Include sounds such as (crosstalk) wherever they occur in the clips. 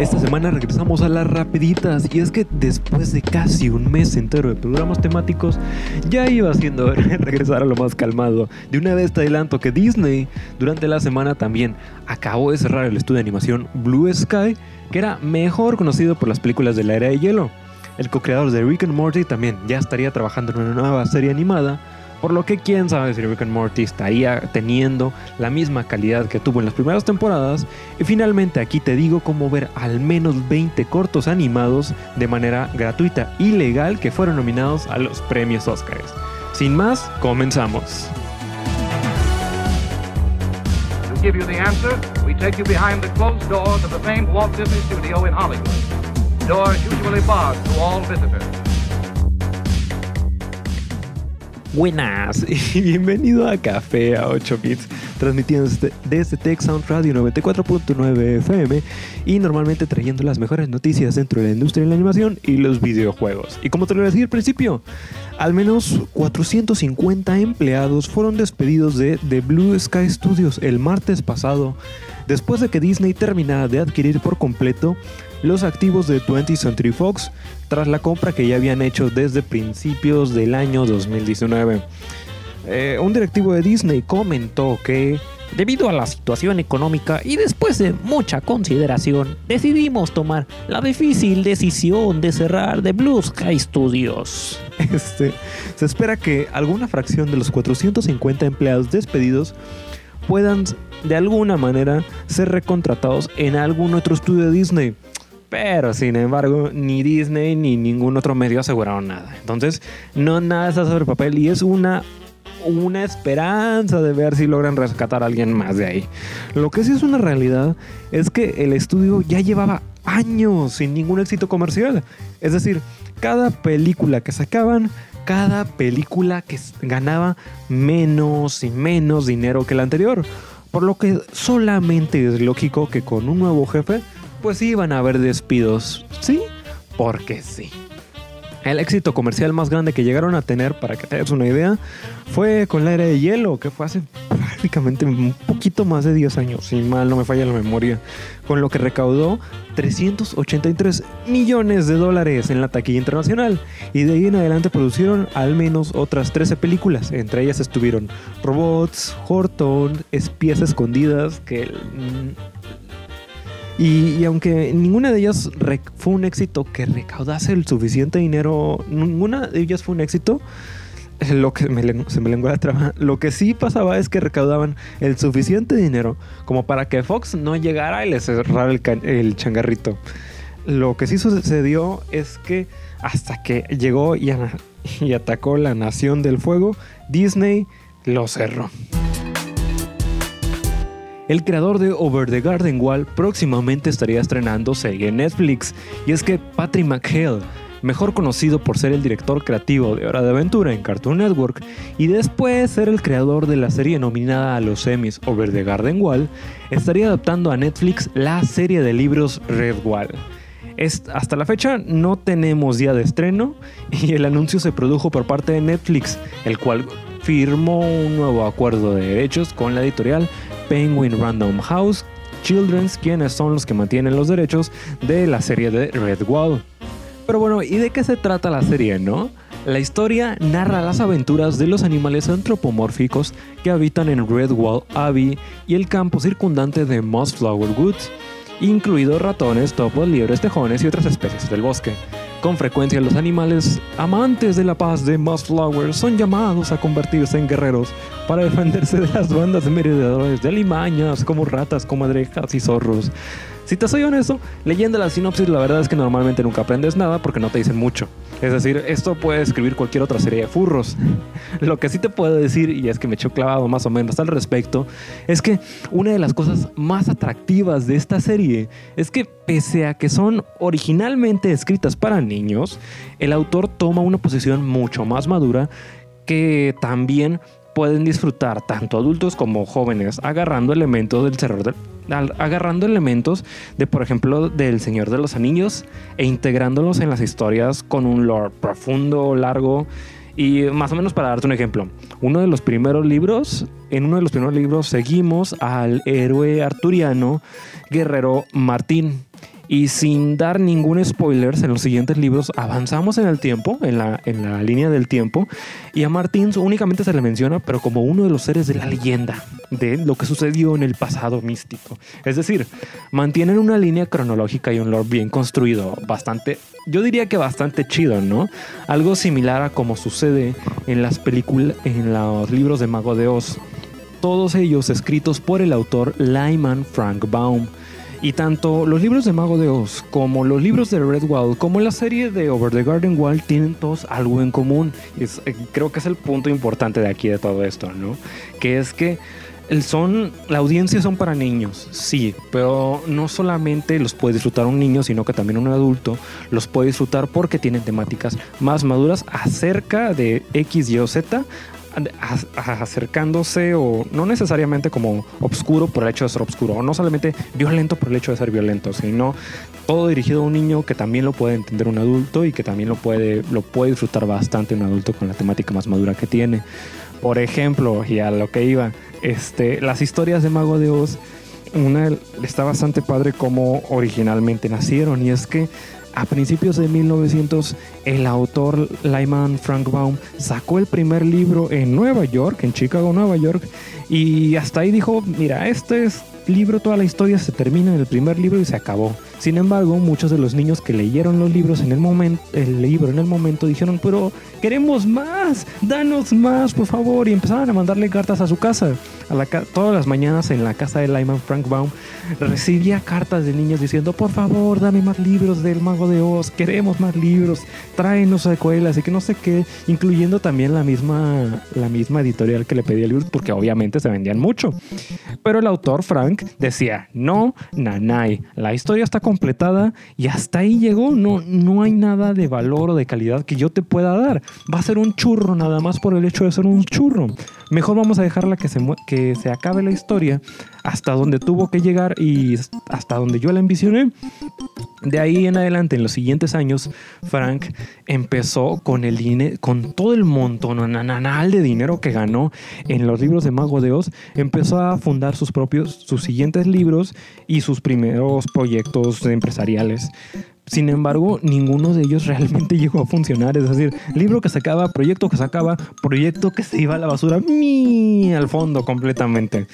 Esta semana regresamos a las rapiditas y es que después de casi un mes entero de programas temáticos ya iba siendo regresar a lo más calmado. De una vez te adelanto que Disney durante la semana también acabó de cerrar el estudio de animación Blue Sky que era mejor conocido por las películas de la era de hielo. El co-creador de Rick and Morty también ya estaría trabajando en una nueva serie animada por lo que quién sabe si Rick and Morty estaría teniendo la misma calidad que tuvo en las primeras temporadas. Y finalmente aquí te digo cómo ver al menos 20 cortos animados de manera gratuita y legal que fueron nominados a los premios Oscars. Sin más, comenzamos. Doors usually barred to all visitors. Buenas (laughs) y bienvenido a Café a 8 bits, transmitiendo desde, Tech Sound Radio 94.9 FM y normalmente trayendo las mejores noticias dentro de la industria de la animación y los videojuegos. Y como te lo decía al principio, al menos 450 empleados fueron despedidos de The Blue Sky Studios el martes pasado, después de que Disney terminara de adquirir por completo los activos de 20th Century Fox tras la compra que ya habían hecho desde principios del año 2019. Eh, un directivo de Disney comentó que Debido a la situación económica y después de mucha consideración, decidimos tomar la difícil decisión de cerrar The Blue Sky Studios. (laughs) este, se espera que alguna fracción de los 450 empleados despedidos puedan de alguna manera ser recontratados en algún otro estudio de Disney. Pero sin embargo, ni Disney ni ningún otro medio aseguraron nada. Entonces, no nada está sobre papel y es una una esperanza de ver si logran rescatar a alguien más de ahí. Lo que sí es una realidad es que el estudio ya llevaba años sin ningún éxito comercial. Es decir, cada película que sacaban, cada película que ganaba menos y menos dinero que la anterior. Por lo que solamente es lógico que con un nuevo jefe, pues iban a haber despidos. ¿Sí? Porque sí. El éxito comercial más grande que llegaron a tener, para que te una idea, fue con la era de hielo, que fue hace prácticamente un poquito más de 10 años, si mal no me falla la memoria, con lo que recaudó 383 millones de dólares en la taquilla internacional. Y de ahí en adelante producieron al menos otras 13 películas, entre ellas estuvieron Robots, Horton, Espías Escondidas, que... Y, aunque ninguna de ellas fue un éxito que recaudase el suficiente dinero, ninguna de ellas fue un éxito, lo que se me lengua la trama, lo que sí pasaba es que recaudaban el suficiente dinero como para que Fox no llegara y les cerrara el, el changarrito. Lo que sí sucedió es que hasta que llegó y, y atacó la Nación del Fuego, Disney lo cerró. El creador de Over the Garden Wall próximamente estaría estrenando en Netflix, y es que Patrick McHale, mejor conocido por ser el director creativo de Hora de Aventura en Cartoon Network y después ser el creador de la serie nominada a los Emmys Over the Garden Wall, estaría adaptando a Netflix la serie de libros Red Wall. Hasta la fecha no tenemos día de estreno (laughs) y el anuncio se produjo por parte de Netflix, el cual firmó un nuevo acuerdo de derechos con la editorial Penguin Random House Children's, quienes son los que mantienen los derechos de la serie de Red Wall. Pero bueno, ¿y de qué se trata la serie, no? La historia narra las aventuras de los animales antropomórficos que habitan en Red Wall Abbey y el campo circundante de Mossflower Woods, incluidos ratones, topos, liebres, tejones y otras especies del bosque. Con frecuencia los animales amantes de la paz de Mossflower son llamados a convertirse en guerreros para defenderse de las bandas de merodeadores de alimañas como ratas, comadrejas y zorros. Si te soy honesto, leyendo la sinopsis la verdad es que normalmente nunca aprendes nada porque no te dicen mucho. Es decir, esto puede escribir cualquier otra serie de furros. (laughs) Lo que sí te puedo decir, y es que me echó clavado más o menos al respecto, es que una de las cosas más atractivas de esta serie es que pese a que son originalmente escritas para niños, el autor toma una posición mucho más madura que también pueden disfrutar tanto adultos como jóvenes agarrando elementos del terror agarrando elementos de por ejemplo del Señor de los Anillos e integrándolos en las historias con un lore profundo, largo Y más o menos para darte un ejemplo, uno de los primeros libros, en uno de los primeros libros seguimos al héroe arturiano guerrero Martín. Y sin dar ningún spoiler, en los siguientes libros avanzamos en el tiempo, en la, en la línea del tiempo, y a Martín únicamente se le menciona, pero como uno de los seres de la leyenda, de lo que sucedió en el pasado místico. Es decir, mantienen una línea cronológica y un lore bien construido, bastante, yo diría que bastante chido, ¿no? Algo similar a como sucede en las películas, en los libros de Mago de Oz. Todos ellos escritos por el autor Lyman Frank Baum y tanto los libros de Mago de Oz como los libros de Red Wall como la serie de Over the Garden Wall tienen todos algo en común. Es, eh, creo que es el punto importante de aquí de todo esto, ¿no? Que es que son, la audiencia son para niños, sí, pero no solamente los puede disfrutar un niño, sino que también un adulto los puede disfrutar porque tienen temáticas más maduras acerca de X, Y o Z, acercándose o no necesariamente como obscuro por el hecho de ser obscuro o no solamente violento por el hecho de ser violento, sino todo dirigido a un niño que también lo puede entender un adulto y que también lo puede, lo puede disfrutar bastante un adulto con la temática más madura que tiene. Por ejemplo, y a lo que iba, este, las historias de Mago de Oz, una está bastante padre como originalmente nacieron y es que a principios de 1900, el autor Lyman Frank Baum sacó el primer libro en Nueva York, en Chicago, Nueva York, y hasta ahí dijo, mira, este es libro, toda la historia se termina en el primer libro y se acabó. Sin embargo, muchos de los niños que leyeron los libros en el momento, el libro en el momento dijeron, pero queremos más, danos más, por favor, y empezaron a mandarle cartas a su casa. A todas las mañanas en la casa de Lyman Frank Baum recibía cartas de niños diciendo, por favor, dame más libros del Mago de Oz, queremos más libros, tráenos secuelas y que no sé qué, incluyendo también la misma, la misma editorial que le pedía libros, porque obviamente se vendían mucho. Pero el autor Frank decía, no, nanay, la historia está completada y hasta ahí llegó, no, no hay nada de valor o de calidad que yo te pueda dar. Va a ser un churro nada más por el hecho de ser un churro. Mejor vamos a dejarla que se, que se acabe la historia hasta donde tuvo que llegar y hasta donde yo la envisioné. De ahí en adelante, en los siguientes años, Frank empezó con el con todo el montón de dinero que ganó en los libros de Mago de Oz, empezó a fundar sus propios, sus siguientes libros y sus primeros proyectos empresariales. Sin embargo, ninguno de ellos realmente (laughs) llegó a funcionar. Es decir, libro que sacaba, proyecto que sacaba, proyecto que se iba a la basura, ¡mi! al fondo completamente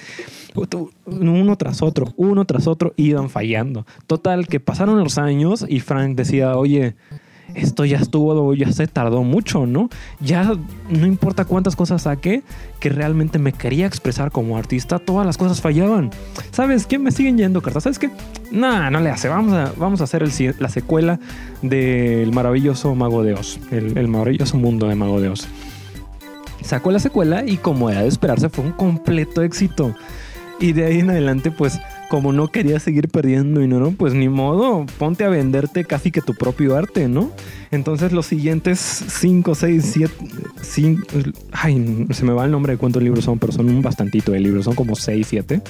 uno tras otro, uno tras otro, iban fallando. Total, que pasaron los años y Frank decía, oye, esto ya estuvo, ya se tardó mucho, ¿no? Ya no importa cuántas cosas saqué, que realmente me quería expresar como artista, todas las cosas fallaban. ¿Sabes quién me siguen yendo cartas? ¿Sabes qué? Nah, no le hace. Vamos a, vamos a hacer la secuela del maravilloso Mago de Oz, el, el maravilloso mundo de Mago de Oz. Sacó la secuela y como era de esperarse fue un completo éxito. Y de ahí en adelante, pues, como no quería seguir perdiendo dinero, pues ni modo, ponte a venderte casi que tu propio arte, ¿no? Entonces los siguientes 5, 6, 7, 5, ay, se me va el nombre de cuántos libros son, pero son un bastantito de libros, son como 6, 7.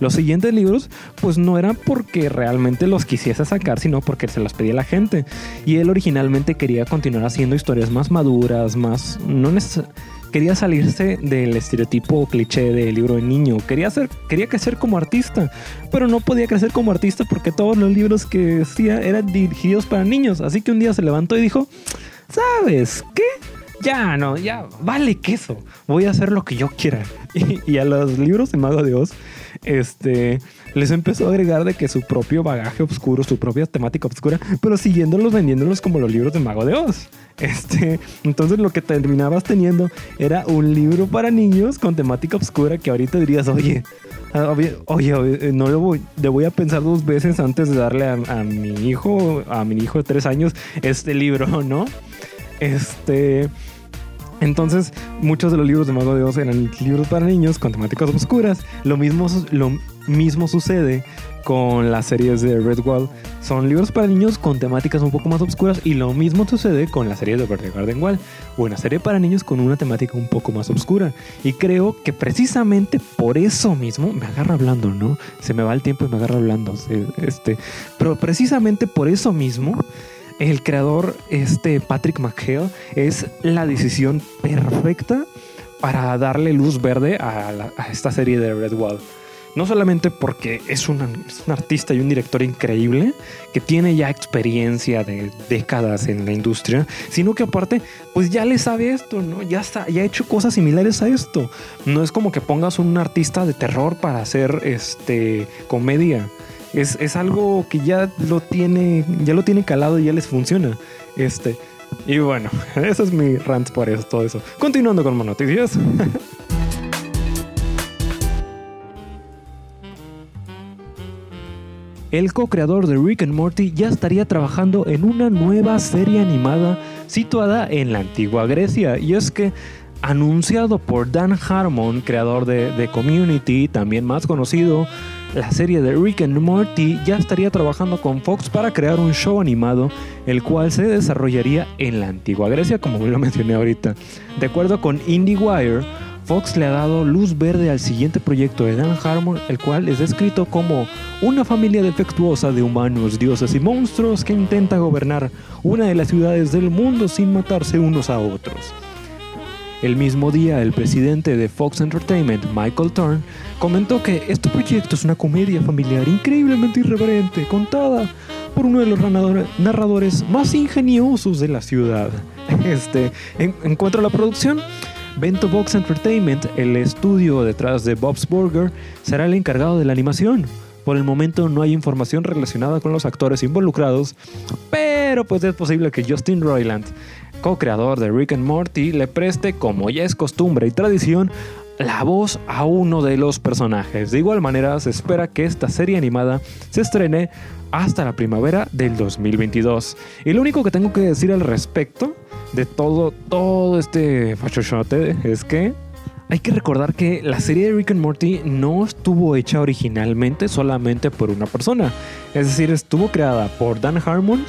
Los siguientes libros, pues no eran porque realmente los quisiese sacar, sino porque se los pedía la gente. Y él originalmente quería continuar haciendo historias más maduras, más, no necesariamente quería salirse del estereotipo cliché del libro de niño. Quería, ser, quería crecer como artista, pero no podía crecer como artista porque todos los libros que hacía eran dirigidos para niños. Así que un día se levantó y dijo, ¿sabes qué? Ya no, ya vale queso. Voy a hacer lo que yo quiera. (laughs) Y, a los libros de Mago de Oz, este, les empezó a agregar de que su propio bagaje oscuro, su propia temática oscura, pero siguiéndolos, vendiéndolos como los libros de Mago de Oz. Este, entonces lo que terminabas teniendo era un libro para niños con temática oscura que ahorita dirías, oye, oye, no le voy, le voy a pensar dos veces antes de darle a, a mi hijo, a mi hijo de tres años, este libro, (laughs) ¿no? Este, entonces, muchos de los libros de Mago de Oz eran libros para niños con temáticas oscuras. Lo mismo, lo mismo sucede con las series de Red Wall. Son libros para niños con temáticas un poco más oscuras y lo mismo sucede con la serie de Verde Garden Wall, una serie para niños con una temática un poco más oscura. Y creo que precisamente por eso mismo me agarra hablando, ¿no? Se me va el tiempo y me agarra hablando. Este, pero precisamente por eso mismo el creador, este Patrick McHale, es la decisión perfecta para darle luz verde a, la- esta serie de Redwall. No solamente porque es un, es un artista y un director increíble que tiene ya experiencia de décadas en la industria, sino que aparte, pues ya le sabe esto, ¿no? Ya, está, ya ha hecho cosas similares a esto. No es como que pongas un artista de terror para hacer este, comedia. Es, es algo que ya lo tiene, ya lo tiene calado y ya les funciona. Este, y bueno, (laughs) ese es mi rant por eso, todo eso. Continuando con más noticias. (laughs) El co-creador de Rick and Morty ya estaría trabajando en una nueva serie animada situada en la antigua Grecia. Y es que, anunciado por Dan Harmon, creador de Community, también más conocido, la serie de Rick and Morty ya estaría trabajando con Fox para crear un show animado, el cual se desarrollaría en la antigua Grecia, como lo mencioné ahorita. De acuerdo con IndieWire, Fox le ha dado luz verde al siguiente proyecto de Dan Harmon, el cual es descrito como una familia defectuosa de humanos, dioses y monstruos que intenta gobernar una de las ciudades del mundo sin matarse unos a otros. El mismo día, el presidente de Fox Entertainment, Michael Thorne, comentó que este proyecto es una comedia familiar increíblemente irreverente, contada por uno de los narrador- narradores más ingeniosos de la ciudad. (laughs) Este, en, en cuanto a la producción, Bento Box Entertainment, el estudio detrás de Bob's Burger, será el encargado de la animación. Por el momento no hay información relacionada con los actores involucrados, pero pues es posible que Justin Roiland, co-creador de Rick and Morty, le preste, como ya es costumbre y tradición, la voz a uno de los personajes. De igual manera, se espera que esta serie animada se estrene hasta la primavera del 2022. Y lo único que tengo que decir al respecto de todo, todo este fachochote es que hay que recordar que la serie de Rick and Morty no estuvo hecha originalmente solamente por una persona. Es decir, estuvo creada por Dan Harmon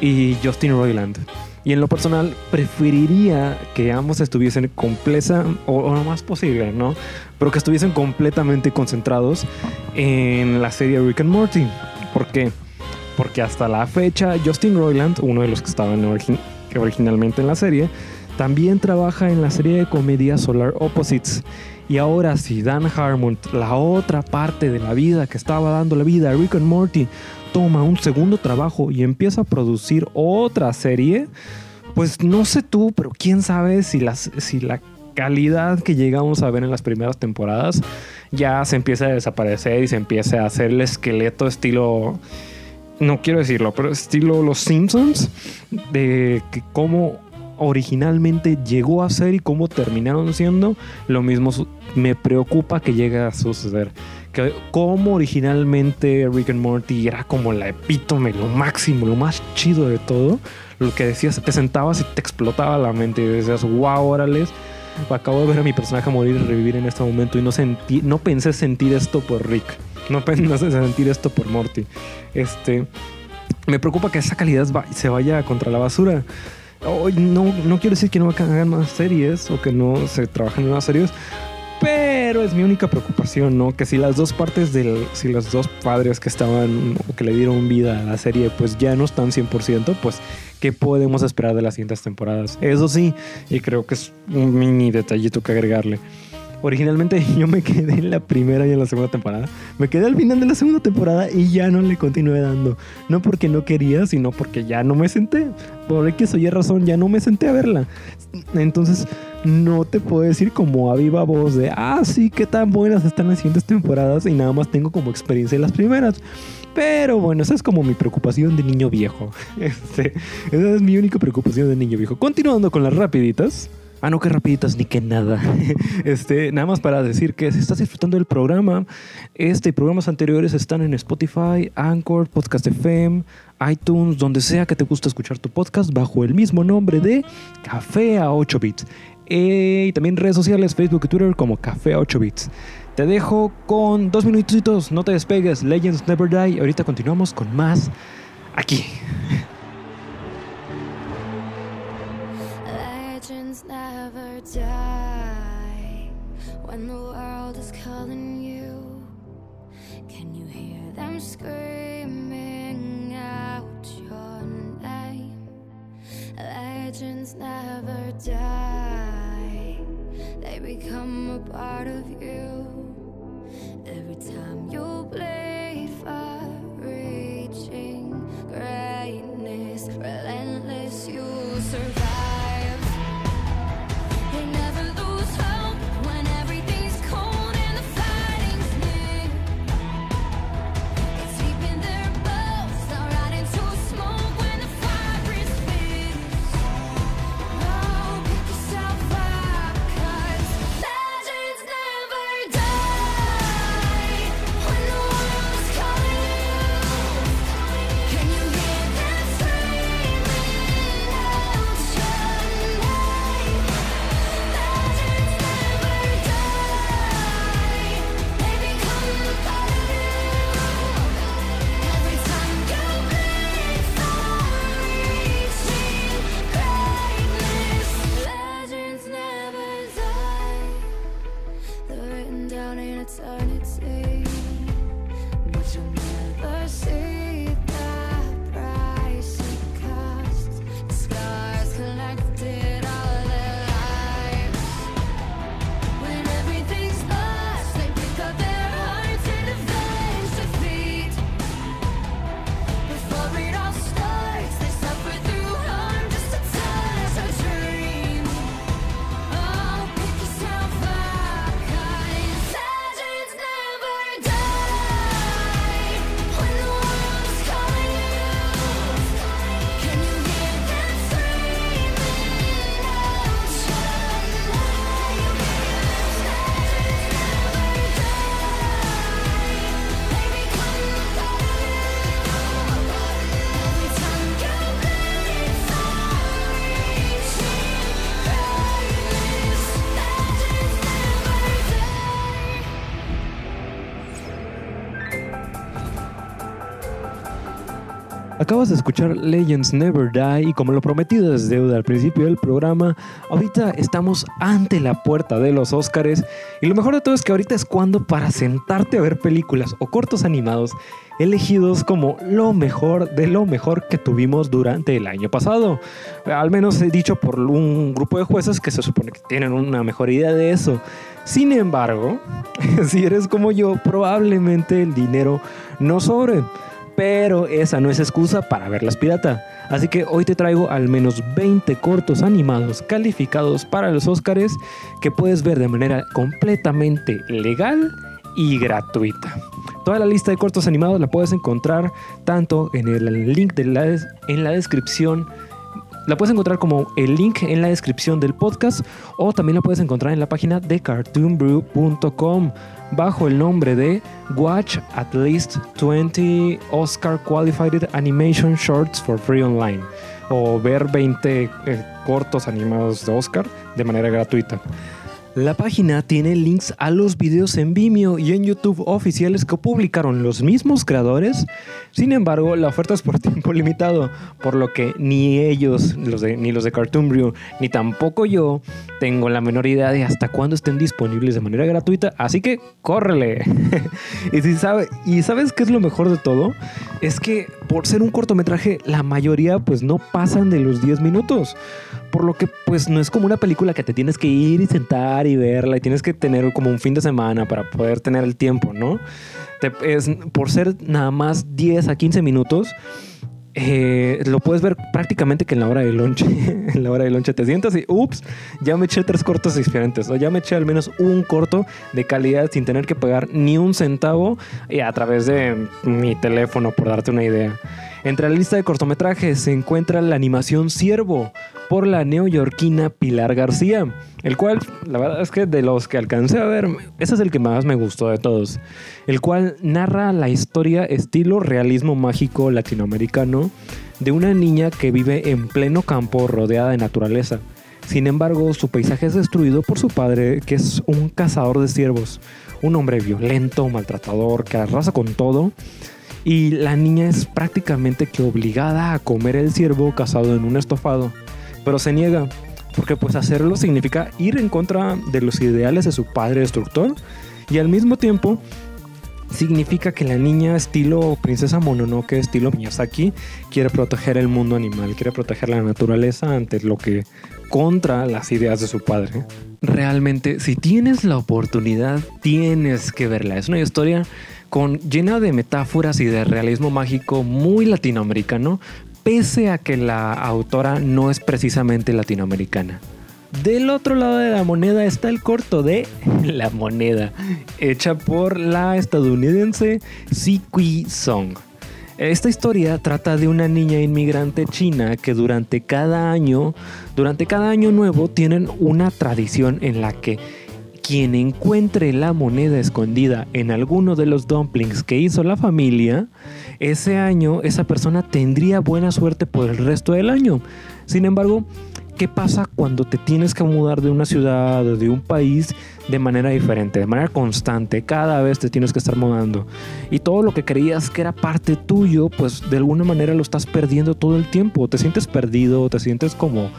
y Justin Roiland. Y en lo personal, preferiría que ambos estuviesen completa, o, o lo más posible, ¿no? Pero que estuviesen completamente concentrados en la serie Rick and Morty. ¿Por qué? Porque hasta la fecha, Justin Roiland, uno de los que estaban originalmente en la serie, también trabaja en la serie de comedia Solar Opposites. Y ahora si Dan Harmon, la otra parte de la vida que estaba dando la vida a Rick and Morty, toma un segundo trabajo y empieza a producir otra serie, pues no sé tú, pero quién sabe si, las, si la calidad que llegamos a ver en las primeras temporadas ya se empieza a desaparecer y se empieza a hacer el esqueleto estilo no quiero decirlo, pero estilo Los Simpsons, de que cómo originalmente llegó a ser y cómo terminaron siendo, lo mismo me preocupa que llegue a suceder. Que cómo originalmente Rick and Morty era como la epítome, lo máximo, lo más chido de todo, lo que decías, te sentabas y te explotaba la mente y decías, wow, órale, acabo de ver a mi personaje morir y revivir en este momento y no, sentí, no pensé sentir esto por Rick. No pensé sentir esto por Morty. Este, me preocupa que esa calidad se vaya contra la basura. No, no quiero decir que no hagan más series o que no se trabajen en series, pero es mi única preocupación, ¿no? Que si las dos partes del, si los dos padres que estaban o que le dieron vida a la serie, pues ya no están 100%, pues ¿qué podemos esperar de las siguientes temporadas? Eso sí, y creo que es un mini detallito que agregarle. Originalmente (laughs) yo me quedé en la primera y en la segunda temporada. Me quedé al final de la segunda temporada y ya no le continué dando. No porque no quería, sino porque ya no me senté. Por X o Y razón, ya no me senté a verla. Entonces, no te puedo decir como a viva voz de, ah, sí, qué tan buenas están las siguientes temporadas y nada más tengo como experiencia en las primeras. Pero bueno, esa es como mi preocupación de niño viejo. (laughs) Este, esa es mi única preocupación de niño viejo. Continuando con las rapiditas. Ah, no, que rapiditas ni que nada. (laughs) Este, nada más para decir que si estás disfrutando del programa, este y programas anteriores están en Spotify, Anchor, Podcast FM, iTunes, donde sea que te guste escuchar tu podcast, bajo el mismo nombre de Café a 8 bits. Eh, y también redes sociales, Facebook y Twitter como Café a 8 bits. Te dejo con dos minutitos, no te despegues. Legends Never Die. Ahorita continuamos con más aquí. (laughs) Can you hear them screaming out your name? Legends never die, they become a part of you every time you play. Acabas de escuchar Legends Never Die y como lo prometido es deuda al principio del programa, ahorita estamos ante la puerta de los Óscares y lo mejor de todo es que ahorita es cuando para sentarte a ver películas o cortos animados elegidos como lo mejor de lo mejor que tuvimos durante el año pasado. Al menos he dicho por un grupo de jueces que se supone que tienen una mejor idea de eso. Sin embargo, (laughs) si eres como yo, probablemente el dinero no sobre. Pero esa no es excusa para verlas pirata. Así que hoy te traigo al menos 20 cortos animados calificados para los Óscares que puedes ver de manera completamente legal y gratuita. Toda la lista de cortos animados la puedes encontrar tanto en el link de en la descripción la puedes encontrar como el link en la descripción del podcast o también la puedes encontrar en la página de cartoonbrew.com bajo el nombre de Watch at least 20 Oscar Qualified Animation Shorts for Free Online o ver 20 eh, cortos animados de Oscar de manera gratuita. La página tiene links a los videos en Vimeo y en YouTube oficiales que publicaron los mismos creadores. Sin embargo, la oferta es por (laughs) tiempo limitado, por lo que ni ellos, ni los de Cartoon Brew, ni tampoco yo tengo la menor idea de hasta cuándo estén disponibles de manera gratuita. Así que córrele. (laughs) y, si sabe, y sabes qué es lo mejor de todo, es que por ser un cortometraje, la mayoría pues no pasan de los 10 minutos por lo que pues no es como una película que te tienes que ir y sentar y verla y tienes que tener como un fin de semana para poder tener el tiempo, ¿no? Te- es, por ser nada más 10 a 15 minutos, eh, lo puedes ver prácticamente que en la hora de lonche. (laughs) en la hora de lonche te sientas y, ups, ya me eché tres cortos diferentes. O ya me eché al menos un corto de calidad sin tener que pagar ni un centavo y a través de mi teléfono, por darte una idea. Entre la lista de cortometrajes se encuentra la animación Ciervo por la neoyorquina Pilar García, el cual, la verdad es que de los que alcancé a ver, ese es el que más me gustó de todos, el cual narra la historia estilo realismo mágico latinoamericano de una niña que vive en pleno campo rodeada de naturaleza. Sin embargo, su paisaje es destruido por su padre, que es un cazador de ciervos, un hombre violento, maltratador, que arrasa con todo y la niña es prácticamente que obligada a comer el ciervo cazado en un estofado, pero se niega porque pues hacerlo significa ir en contra de los ideales de su padre destructor y al mismo tiempo con llena de metáforas y de realismo mágico muy latinoamericano, pese a que la autora no es precisamente latinoamericana. Del otro lado de la moneda está el corto de (laughs) La Moneda, hecha por la estadounidense Sikui Song. Esta historia trata de una niña inmigrante china que durante cada año, durante cada año nuevo, tienen una tradición en la que quien encuentre la moneda escondida en alguno de los dumplings que hizo la familia, ese año esa persona tendría buena suerte por el resto del año. Sin embargo, ¿qué pasa cuando te tienes que mudar de una ciudad o de un país de manera diferente, de manera constante? Cada vez te tienes que estar mudando. Y todo lo que creías que era parte tuyo, pues de alguna manera lo estás perdiendo todo el tiempo. Te sientes perdido, te sientes como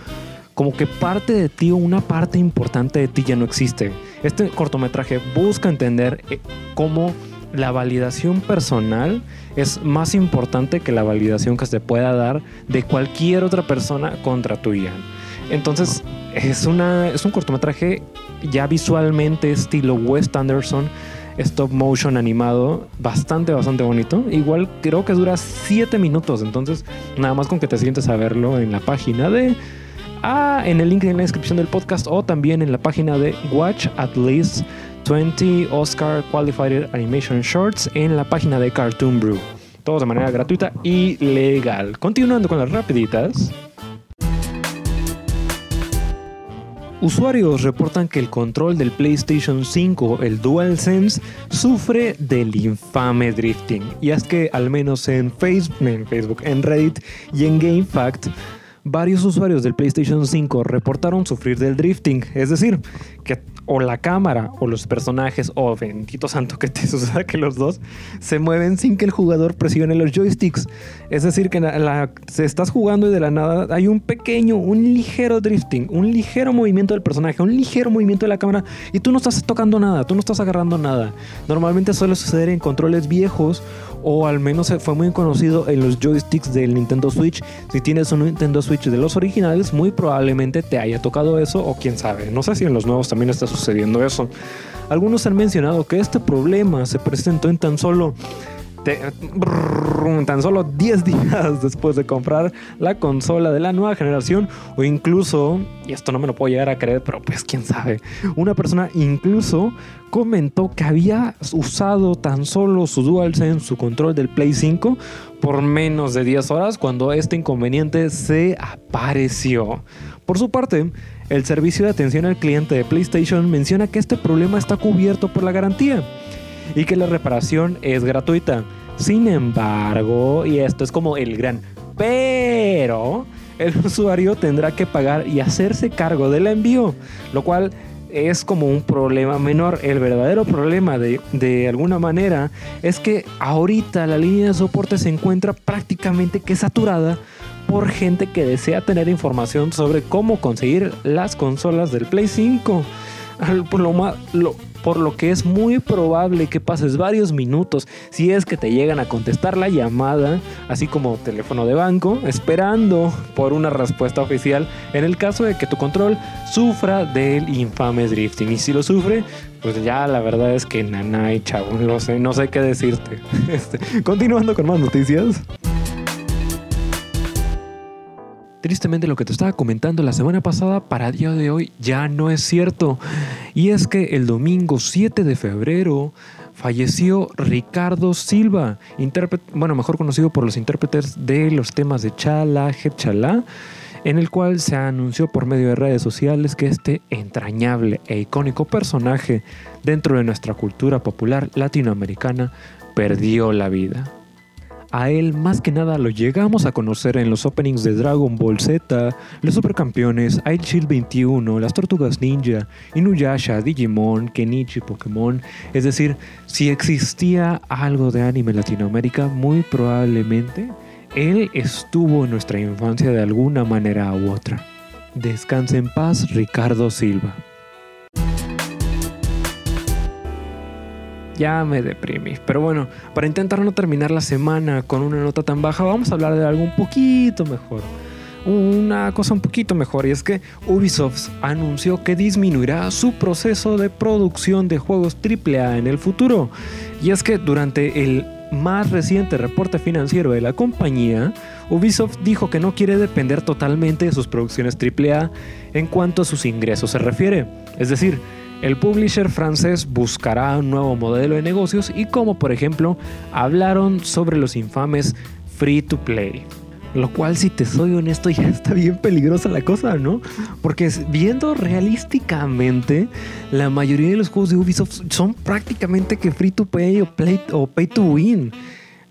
como que parte de ti o una parte importante de ti ya no existe. Este cortometraje busca entender eh, cómo la validación personal es más importante que la validación que se pueda dar de cualquier otra persona contra tuya. Entonces, es, una, es un cortometraje ya visualmente estilo Wes Anderson, stop motion animado, bastante, bastante bonito. Igual creo que dura 7 minutos, entonces nada más con que te sientes a verlo en la página de Ah, en el link en la descripción del podcast o también en la página de Watch at least 20 Oscar Qualified Animation Shorts en la página de Cartoon Brew. Todo de manera gratuita y legal. Continuando con las rapiditas. Usuarios reportan que el control del PlayStation 5, el DualSense, sufre del infame drifting. Y es que al menos en Facebook, en, Reddit y en GameFAQs, varios usuarios del PlayStation 5 reportaron sufrir del drifting, es decir, que o la cámara o los personajes o bendito santo que te (laughs) suceda que los dos se mueven sin que el jugador presione los joysticks. Es decir, que se estás jugando y de la nada hay un pequeño, un ligero drifting, un ligero movimiento del personaje, un ligero movimiento de la cámara y tú no estás tocando nada, tú no estás agarrando nada. Normalmente suele suceder en controles viejos o al menos fue muy conocido en los joysticks del Nintendo Switch. Si tienes un Nintendo Switch de los originales, muy probablemente te haya tocado eso o quién sabe. No sé si en los nuevos también está sucediendo eso. Algunos han mencionado que este problema se presentó en tan solo tan solo 10 días después de comprar la consola de la nueva generación o incluso, y esto no me lo puedo llegar a creer, pero pues quién sabe, una persona incluso comentó que había usado tan solo su DualSense, su control del Play 5 por menos de 10 horas cuando este inconveniente se apareció. Por su parte, el servicio de atención al cliente de PlayStation menciona que este problema está cubierto por la garantía y que la reparación es gratuita. Sin embargo, y esto es como el gran pero, el (laughs) usuario tendrá que pagar y hacerse cargo del envío, lo cual es como un problema menor. El verdadero problema de, de alguna manera es que ahorita la línea de soporte se encuentra prácticamente que saturada por gente que desea tener información sobre cómo conseguir las consolas del Play 5. Al- Por lo, lo- por lo que es muy probable que pases varios minutos si es que te llegan a contestar la llamada, así como teléfono de banco, esperando por una respuesta oficial en el caso de que tu control sufra del infame drifting. Y si lo sufre, pues ya la verdad es que nanay, chavo, lo sé, no sé qué decirte. (laughs) Este, continuando con más noticias. Tristemente lo que te estaba comentando la semana pasada para día de hoy ya no es cierto. Y es que el domingo 7 de febrero falleció Ricardo Silva, bueno, mejor conocido por los intérpretes de los temas de Chala, Chala, en el cual se anunció por medio de redes sociales que este entrañable e icónico personaje dentro de nuestra cultura popular latinoamericana perdió la vida. A él más que nada lo llegamos a conocer en los openings de Dragon Ball Z, los Supercampeones, Ice Shield 21, las Tortugas Ninja, Inuyasha, Digimon, Kenichi, Pokémon. Es decir, si existía algo de anime en Latinoamérica, muy probablemente él estuvo en nuestra infancia de alguna manera u otra. Descanse en paz, Ricardo Silva. Ya me deprimí. Pero bueno, para intentar no terminar la semana con una nota tan baja, vamos a hablar de algo un poquito mejor. Una cosa un poquito mejor y es que Ubisoft anunció que disminuirá su proceso de producción de juegos AAA en el futuro. Y es que durante el más reciente reporte financiero de la compañía, Ubisoft dijo que no quiere depender totalmente de sus producciones AAA en cuanto a sus ingresos se refiere. Es decir, el publisher francés buscará un nuevo modelo de negocios y como por ejemplo hablaron sobre los infames free to play. Lo cual, si te soy honesto, (laughs) ya está bien peligrosa la cosa, ¿no? Porque viendo realísticamente, la mayoría de los juegos de Ubisoft son prácticamente que free to play o, play, o pay to win.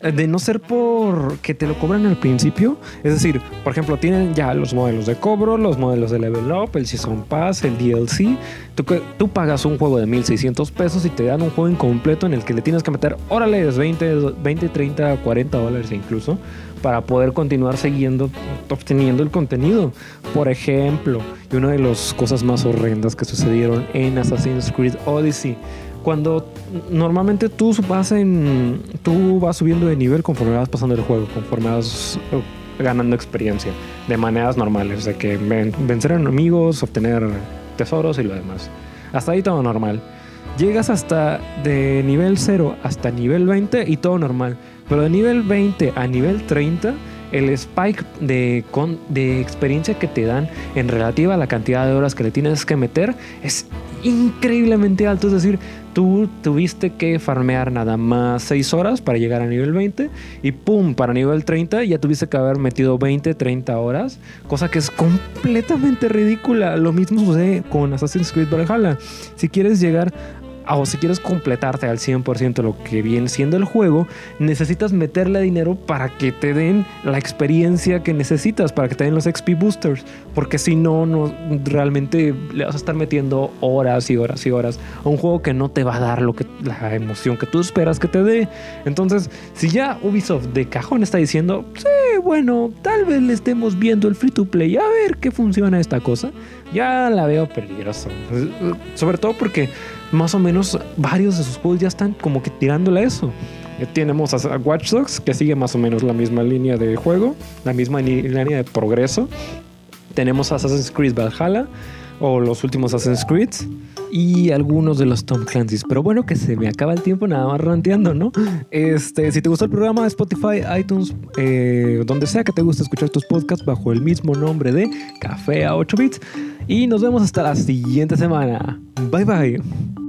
De no ser por que te lo cobran al principio. Es decir, por ejemplo, tienen ya los modelos de cobro, los modelos de level up, el Season Pass, el DLC. Tú pagas un juego de 1600 pesos y te dan un juego incompleto en el que le tienes que meter, órale, 20, 20 30, 40 dólares incluso, para poder continuar siguiendo, obteniendo el contenido. Por ejemplo, y una de las cosas más horrendas que sucedieron en Assassin's Creed Odyssey cuando normalmente tú vas en tú vas subiendo de nivel conforme vas pasando el juego, conforme vas eh, ganando experiencia de maneras normales, de que ven- vencer enemigos, obtener tesoros y lo demás. Hasta ahí todo normal. Llegas hasta de nivel 0 hasta nivel 20 y todo normal. Pero de nivel 20 a nivel 30, el spike de, con- de experiencia que te dan en relativa a la cantidad de horas que le tienes que meter es increíblemente alto. Es decir, tú tuviste que farmear nada más 6 horas para llegar a nivel 20 y pum, para nivel 30 ya tuviste que haber metido 20, 30 horas, cosa que es completamente ridícula. Lo mismo sucede con Assassin's Creed Valhalla. Si quieres llegar o si quieres completarte al 100% lo que viene siendo el juego, necesitas meterle dinero para que te den la experiencia que necesitas, para que te den los XP boosters, porque si no, no realmente le vas a estar metiendo horas y horas y horas a un juego que no te va a dar lo que la emoción que tú esperas que te dé. Entonces, si ya Ubisoft de cajón está diciendo, sí, bueno, tal vez le estemos viendo el free to play, a ver qué funciona esta cosa, ya la veo peligrosa. Sobre todo porque más o menos varios de sus juegos ya están como que tirándole a eso. Eh, Tenemos a Watch Dogs, que sigue más o menos la misma línea de juego, la misma línea de progreso. Tenemos Assassin's Creed Valhalla, o los últimos Assassin's Creed, y algunos de los Tom Clancy's. Pero bueno, que se me acaba el tiempo nada más ranteando, ¿no? Este, si te gustó el programa, Spotify, iTunes, eh, donde sea que te guste escuchar tus podcasts bajo el mismo nombre de Café a 8 bits. Y nos vemos hasta la siguiente semana. Bye bye.